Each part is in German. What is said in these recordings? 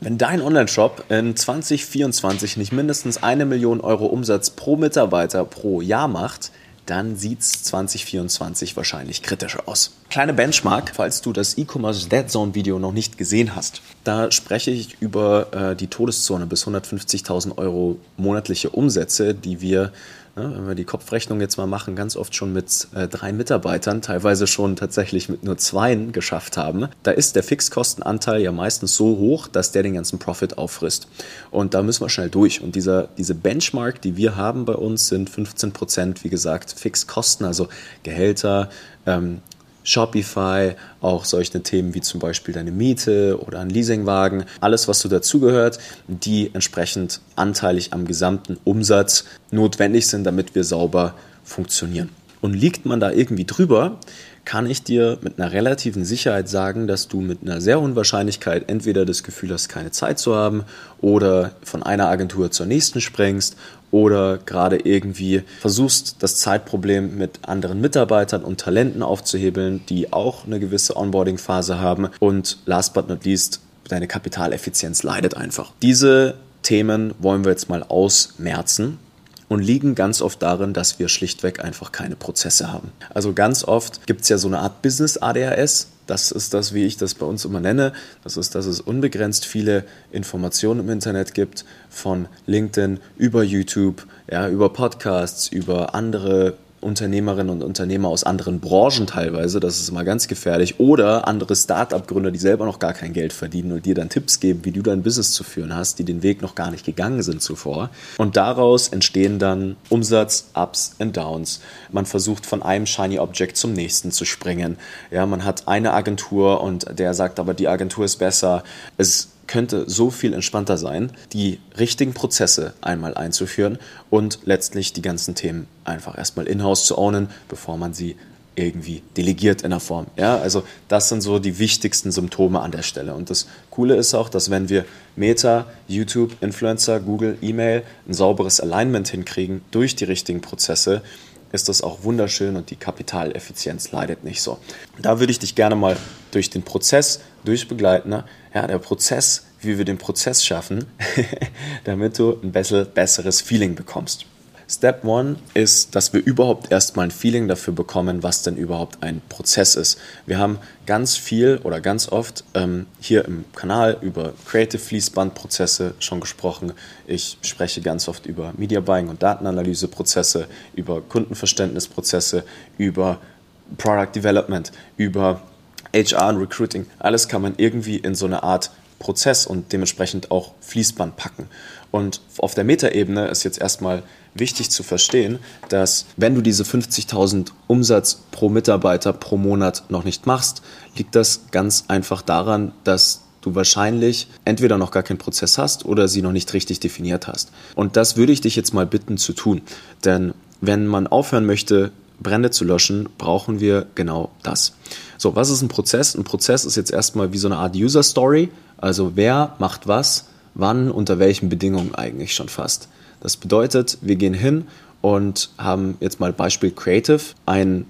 Wenn dein Online-Shop in 2024 nicht mindestens eine Million Euro Umsatz pro Mitarbeiter pro Jahr macht, dann sieht es 2024 wahrscheinlich kritischer aus. Kleine Benchmark, falls du das E-Commerce Dead Zone Video noch nicht gesehen hast. Da spreche ich über äh, die Todeszone bis 150.000 Euro monatliche Umsätze, die wir Ne, wenn wir die Kopfrechnung jetzt mal machen, ganz oft schon mit äh, drei Mitarbeitern, teilweise schon tatsächlich mit nur zweien geschafft haben, da ist der Fixkostenanteil ja meistens so hoch, dass der den ganzen Profit auffrisst. Und da müssen wir schnell durch. Und dieser, diese Benchmark, die wir haben bei uns, sind 15 Prozent, wie gesagt, Fixkosten, also Gehälter, ähm, Shopify, auch solche Themen wie zum Beispiel deine Miete oder ein Leasingwagen, alles, was so dazugehört, die entsprechend anteilig am gesamten Umsatz notwendig sind, damit wir sauber funktionieren. Und liegt man da irgendwie drüber, kann ich dir mit einer relativen Sicherheit sagen, dass du mit einer sehr hohen Wahrscheinlichkeit entweder das Gefühl hast, keine Zeit zu haben oder von einer Agentur zur nächsten springst oder gerade irgendwie versuchst, das Zeitproblem mit anderen Mitarbeitern und Talenten aufzuhebeln, die auch eine gewisse Onboarding-Phase haben und last but not least, deine Kapitaleffizienz leidet einfach. Diese Themen wollen wir jetzt mal ausmerzen und liegen ganz oft darin, dass wir schlichtweg einfach keine Prozesse haben. Also ganz oft gibt es ja so eine Art Business ADHS. Das ist das, wie ich das bei uns immer nenne. Das ist, dass es unbegrenzt viele Informationen im Internet gibt, von LinkedIn über YouTube, ja, über Podcasts, über andere Unternehmerinnen und Unternehmer aus anderen Branchen teilweise, das ist immer ganz gefährlich, oder andere Start-up-Gründer, die selber noch gar kein Geld verdienen und dir dann Tipps geben, wie du dein Business zu führen hast, die den Weg noch gar nicht gegangen sind zuvor. Und daraus entstehen dann Umsatz, Ups und Downs. Man versucht von einem Shiny Object zum nächsten zu springen. Ja, man hat eine Agentur und der sagt aber, die Agentur ist besser. Es könnte so viel entspannter sein, die richtigen Prozesse einmal einzuführen und letztlich die ganzen Themen einfach erstmal in-house zu ownen, bevor man sie irgendwie delegiert in der Form. Ja, also das sind so die wichtigsten Symptome an der Stelle. Und das Coole ist auch, dass wenn wir Meta, YouTube, Influencer, Google, E-Mail ein sauberes Alignment hinkriegen durch die richtigen Prozesse, ist das auch wunderschön und die Kapitaleffizienz leidet nicht so. Da würde ich dich gerne mal durch den Prozess durchbegleiten. Ne? Ja, der Prozess, wie wir den Prozess schaffen, damit du ein besseres Feeling bekommst. Step One ist, dass wir überhaupt erstmal ein Feeling dafür bekommen, was denn überhaupt ein Prozess ist. Wir haben ganz viel oder ganz oft ähm, hier im Kanal über Creative Fließbandprozesse schon gesprochen. Ich spreche ganz oft über Media Buying und Datenanalyseprozesse, über Kundenverständnisprozesse, über Product Development, über HR und Recruiting. Alles kann man irgendwie in so eine Art Prozess und dementsprechend auch Fließband packen. Und auf der Metaebene ist jetzt erstmal wichtig zu verstehen, dass wenn du diese 50.000 Umsatz pro Mitarbeiter pro Monat noch nicht machst, liegt das ganz einfach daran, dass du wahrscheinlich entweder noch gar keinen Prozess hast oder sie noch nicht richtig definiert hast. Und das würde ich dich jetzt mal bitten zu tun. Denn wenn man aufhören möchte, Brände zu löschen, brauchen wir genau das. So, was ist ein Prozess? Ein Prozess ist jetzt erstmal wie so eine Art User Story. Also wer macht was, wann, unter welchen Bedingungen eigentlich schon fast. Das bedeutet, wir gehen hin und haben jetzt mal Beispiel Creative. Ein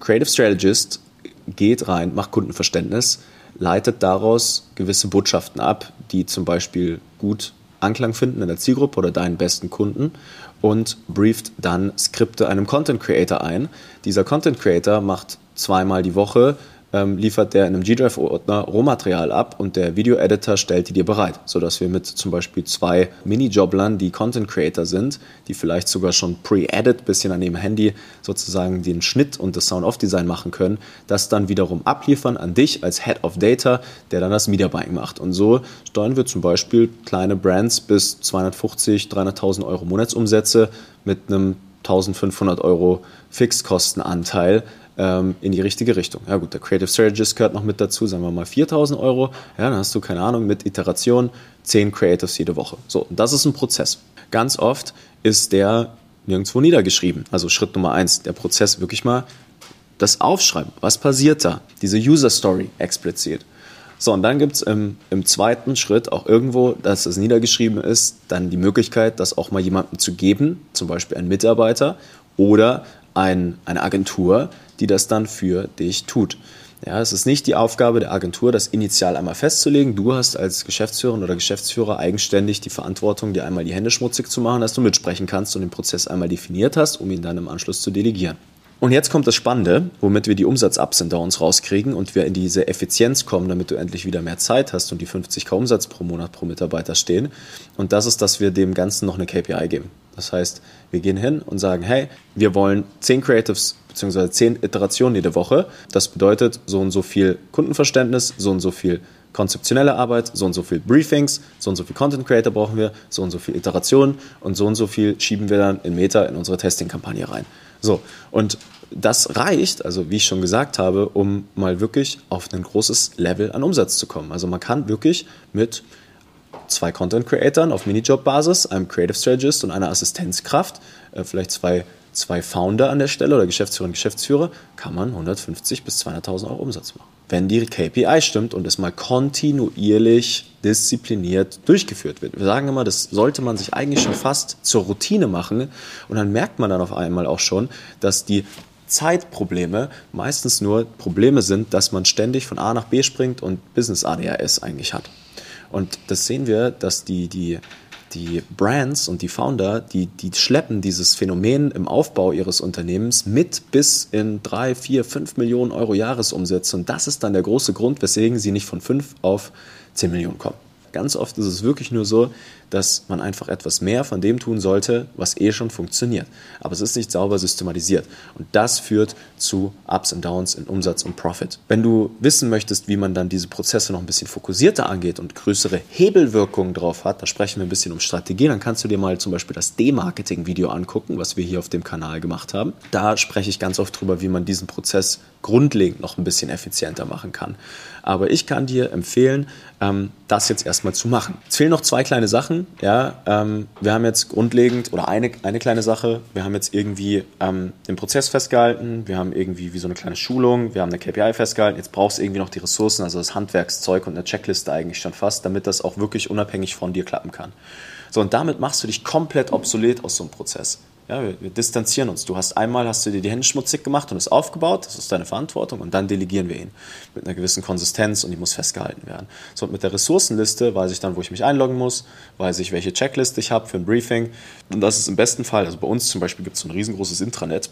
Creative Strategist geht rein, macht Kundenverständnis, leitet daraus gewisse Botschaften ab, die zum Beispiel gut Anklang finden in der Zielgruppe oder deinen besten Kunden und brieft dann Skripte einem Content Creator ein. Dieser Content Creator macht zweimal die Woche ähm, liefert der in einem G-Drive-Ordner Rohmaterial ab und der Video-Editor stellt die dir bereit, sodass wir mit zum Beispiel zwei Mini-Joblern, die Content-Creator sind, die vielleicht sogar schon pre-edit, bisschen an dem Handy sozusagen den Schnitt und das Sound-Off-Design machen können, das dann wiederum abliefern an dich als Head of Data, der dann das Media Buying macht. Und so steuern wir zum Beispiel kleine Brands bis 250, 300.000 Euro Monatsumsätze mit einem 1500 Euro Fixkostenanteil ähm, in die richtige Richtung. Ja gut, der Creative Strategist gehört noch mit dazu, sagen wir mal 4000 Euro. Ja, dann hast du, keine Ahnung, mit Iteration 10 Creatives jede Woche. So, das ist ein Prozess. Ganz oft ist der nirgendwo niedergeschrieben. Also Schritt Nummer eins, der Prozess wirklich mal das Aufschreiben. Was passiert da? Diese User Story explizit. So, und dann gibt es im, im, zweiten Schritt auch irgendwo, dass es niedergeschrieben ist, dann die Möglichkeit, das auch mal jemandem zu geben, zum Beispiel ein Mitarbeiter oder ein, eine Agentur, die das dann für dich tut. Ja, es ist nicht die Aufgabe der Agentur, das initial einmal festzulegen. Du hast als Geschäftsführerin oder Geschäftsführer eigenständig die Verantwortung, dir einmal die Hände schmutzig zu machen, dass du mitsprechen kannst und den Prozess einmal definiert hast, um ihn dann im Anschluss zu delegieren. Und jetzt kommt das Spannende, womit wir die Umsatz-Ups und rauskriegen und wir in diese Effizienz kommen, damit du endlich wieder mehr Zeit hast und die 50k Umsatz pro Monat pro Mitarbeiter stehen. Und das ist, dass wir dem Ganzen noch eine KPI geben. Das heißt, wir gehen hin und sagen, hey, wir wollen 10 Creatives bzw. 10 Iterationen jede Woche. Das bedeutet so und so viel Kundenverständnis, so und so viel konzeptionelle Arbeit, so und so viel Briefings, so und so viel Content Creator brauchen wir, so und so viel Iterationen und so und so viel schieben wir dann in Meta in unsere Testing-Kampagne rein. So, und das reicht, also wie ich schon gesagt habe, um mal wirklich auf ein großes Level an Umsatz zu kommen. Also man kann wirklich mit zwei Content Creatoren auf Minijob-Basis, einem Creative Strategist und einer Assistenzkraft, äh, vielleicht zwei, zwei Founder an der Stelle oder Geschäftsführer und Geschäftsführer, kann man 150 bis 200.000 Euro Umsatz machen. Wenn die KPI stimmt und es mal kontinuierlich diszipliniert durchgeführt wird. Wir sagen immer, das sollte man sich eigentlich schon fast zur Routine machen und dann merkt man dann auf einmal auch schon, dass die Zeitprobleme meistens nur Probleme sind, dass man ständig von A nach B springt und Business ADHS eigentlich hat. Und das sehen wir, dass die, die, die Brands und die Founder, die, die schleppen dieses Phänomen im Aufbau ihres Unternehmens mit bis in drei, vier, fünf Millionen Euro Jahresumsätze. Und das ist dann der große Grund, weswegen sie nicht von fünf auf zehn Millionen kommen. Ganz oft ist es wirklich nur so, dass man einfach etwas mehr von dem tun sollte, was eh schon funktioniert. Aber es ist nicht sauber systematisiert. Und das führt zu Ups und Downs in Umsatz und Profit. Wenn du wissen möchtest, wie man dann diese Prozesse noch ein bisschen fokussierter angeht und größere Hebelwirkungen drauf hat, da sprechen wir ein bisschen um Strategie, dann kannst du dir mal zum Beispiel das D-Marketing-Video angucken, was wir hier auf dem Kanal gemacht haben. Da spreche ich ganz oft drüber, wie man diesen Prozess grundlegend noch ein bisschen effizienter machen kann. Aber ich kann dir empfehlen, ähm, das jetzt erstmal zu machen. Es fehlen noch zwei kleine Sachen. Ja, ähm, wir haben jetzt grundlegend, oder eine, eine kleine Sache, wir haben jetzt irgendwie ähm, den Prozess festgehalten, wir haben irgendwie wie so eine kleine Schulung, wir haben eine KPI festgehalten, jetzt brauchst du irgendwie noch die Ressourcen, also das Handwerkszeug und eine Checkliste eigentlich schon fast, damit das auch wirklich unabhängig von dir klappen kann. So, und damit machst du dich komplett obsolet aus so einem Prozess. Ja, wir, wir, distanzieren uns. Du hast einmal hast du dir die Hände schmutzig gemacht und es aufgebaut, das ist deine Verantwortung und dann delegieren wir ihn mit einer gewissen Konsistenz und die muss festgehalten werden. So und mit der Ressourcenliste weiß ich dann, wo ich mich einloggen muss, weiß ich, welche Checkliste ich habe für ein Briefing und das ist im besten Fall, also bei uns zum Beispiel gibt es so ein riesengroßes Intranet,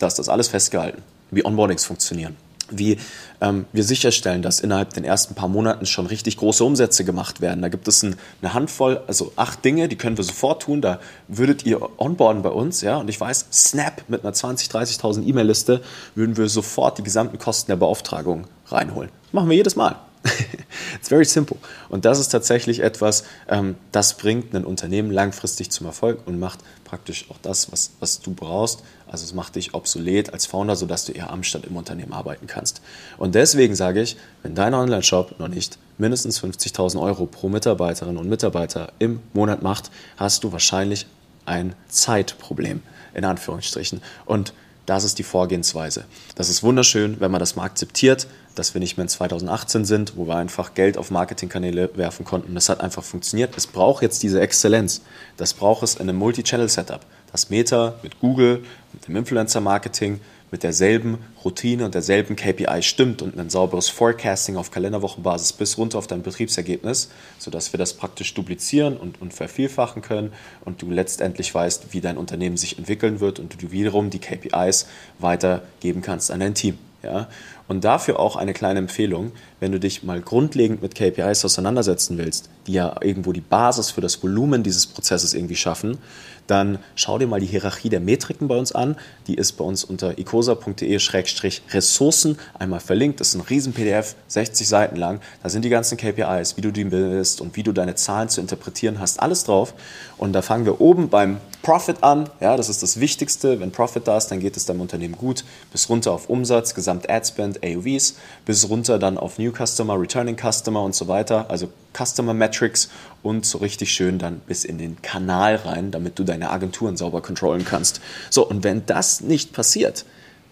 da ist das alles festgehalten, wie Onboardings funktionieren wie ähm, wir sicherstellen, dass innerhalb den ersten paar Monaten schon richtig große Umsätze gemacht werden. Da gibt es ein, eine Handvoll, also acht Dinge, die können wir sofort tun. Da würdet ihr onboarden bei uns, ja. Und ich weiß, Snap mit einer 20.000, 30.000 E-Mail-Liste würden wir sofort die gesamten Kosten der Beauftragung reinholen. machen wir jedes Mal. It's very simple. Und das ist tatsächlich etwas, ähm, das bringt ein Unternehmen langfristig zum Erfolg und macht praktisch auch das, was, was du brauchst. Also es macht dich obsolet als Founder, sodass du eher am Stand im Unternehmen arbeiten kannst. Und deswegen sage ich, wenn dein Online-Shop noch nicht mindestens 50.000 Euro pro Mitarbeiterin und Mitarbeiter im Monat macht, hast du wahrscheinlich ein Zeitproblem, in Anführungsstrichen. Und das ist die Vorgehensweise. Das ist wunderschön, wenn man das mal akzeptiert, dass wir nicht mehr in 2018 sind, wo wir einfach Geld auf Marketingkanäle werfen konnten. Das hat einfach funktioniert. Es braucht jetzt diese Exzellenz. Das braucht es in einem Multi-Channel-Setup. Das Meta mit Google, mit dem Influencer-Marketing, mit derselben Routine und derselben KPI stimmt und ein sauberes Forecasting auf Kalenderwochenbasis bis runter auf dein Betriebsergebnis, sodass wir das praktisch duplizieren und, und vervielfachen können und du letztendlich weißt, wie dein Unternehmen sich entwickeln wird und du wiederum die KPIs weitergeben kannst an dein Team. Ja? Und dafür auch eine kleine Empfehlung, wenn du dich mal grundlegend mit KPIs auseinandersetzen willst, die ja irgendwo die Basis für das Volumen dieses Prozesses irgendwie schaffen, dann schau dir mal die Hierarchie der Metriken bei uns an. Die ist bei uns unter icosa.de-ressourcen einmal verlinkt. Das ist ein riesen PDF, 60 Seiten lang. Da sind die ganzen KPIs, wie du die bildest und wie du deine Zahlen zu interpretieren hast, alles drauf. Und da fangen wir oben beim Profit an. Ja, das ist das Wichtigste. Wenn Profit da ist, dann geht es deinem Unternehmen gut. Bis runter auf Umsatz, Gesamt Spend, AOVs, bis runter dann auf New Customer, Returning Customer und so weiter. Also Customer Metrics und so richtig schön dann bis in den Kanal rein, damit du deine Agenturen sauber kontrollen kannst. So, und wenn das nicht passiert,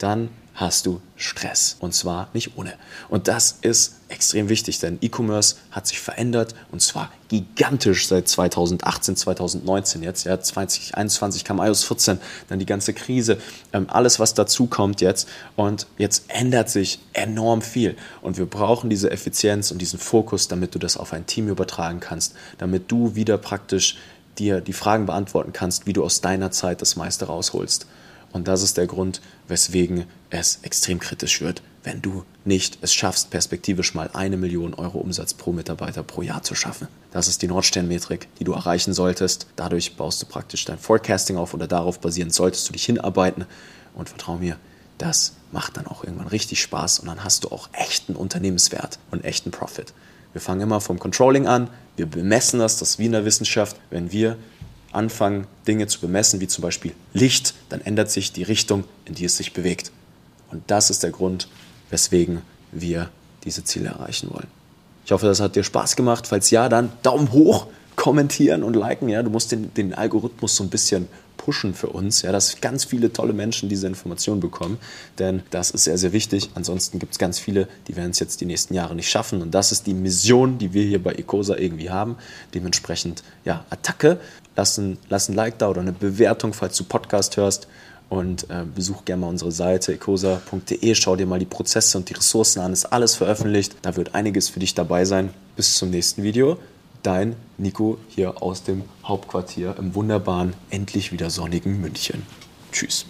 dann hast du Stress. Und zwar nicht ohne. Und das ist extrem wichtig, denn E-Commerce hat sich verändert und zwar gigantisch seit 2018, 2019 jetzt. Ja, 2021 kam iOS 14, dann die ganze Krise, ähm, alles, was dazu kommt jetzt. Und jetzt ändert sich enorm viel. Und wir brauchen diese Effizienz und diesen Fokus, damit du das auf ein Team übertragen kannst, damit du wieder praktisch dir die Fragen beantworten kannst, wie du aus deiner Zeit das meiste rausholst. Und das ist der Grund, weswegen es extrem kritisch wird, wenn du nicht es schaffst, perspektivisch mal eine Million Euro Umsatz pro Mitarbeiter pro Jahr zu schaffen. Das ist die Nordsternmetrik, die du erreichen solltest. Dadurch baust du praktisch dein Forecasting auf oder darauf basierend solltest du dich hinarbeiten. Und vertrau mir, das macht dann auch irgendwann richtig Spaß und dann hast du auch echten Unternehmenswert und echten Profit. Wir fangen immer vom Controlling an, wir bemessen das, das ist wie in der Wissenschaft. Wenn wir anfangen, Dinge zu bemessen, wie zum Beispiel Licht, dann ändert sich die Richtung, in die es sich bewegt. Und das ist der Grund, weswegen wir diese Ziele erreichen wollen. Ich hoffe, das hat dir Spaß gemacht. Falls ja, dann Daumen hoch, kommentieren und liken. Ja, du musst den, den Algorithmus so ein bisschen pushen für uns, ja, dass ganz viele tolle Menschen diese Informationen bekommen, denn das ist sehr, sehr wichtig. Ansonsten gibt es ganz viele, die werden es jetzt die nächsten Jahre nicht schaffen und das ist die Mission, die wir hier bei Ecosa irgendwie haben. Dementsprechend, ja, Attacke, lass ein, lass ein Like da oder eine Bewertung, falls du Podcast hörst und äh, besuch gerne mal unsere Seite ecosa.de, schau dir mal die Prozesse und die Ressourcen an, ist alles veröffentlicht. Da wird einiges für dich dabei sein. Bis zum nächsten Video dein Nico hier aus dem Hauptquartier im wunderbaren, endlich wieder sonnigen München. Tschüss.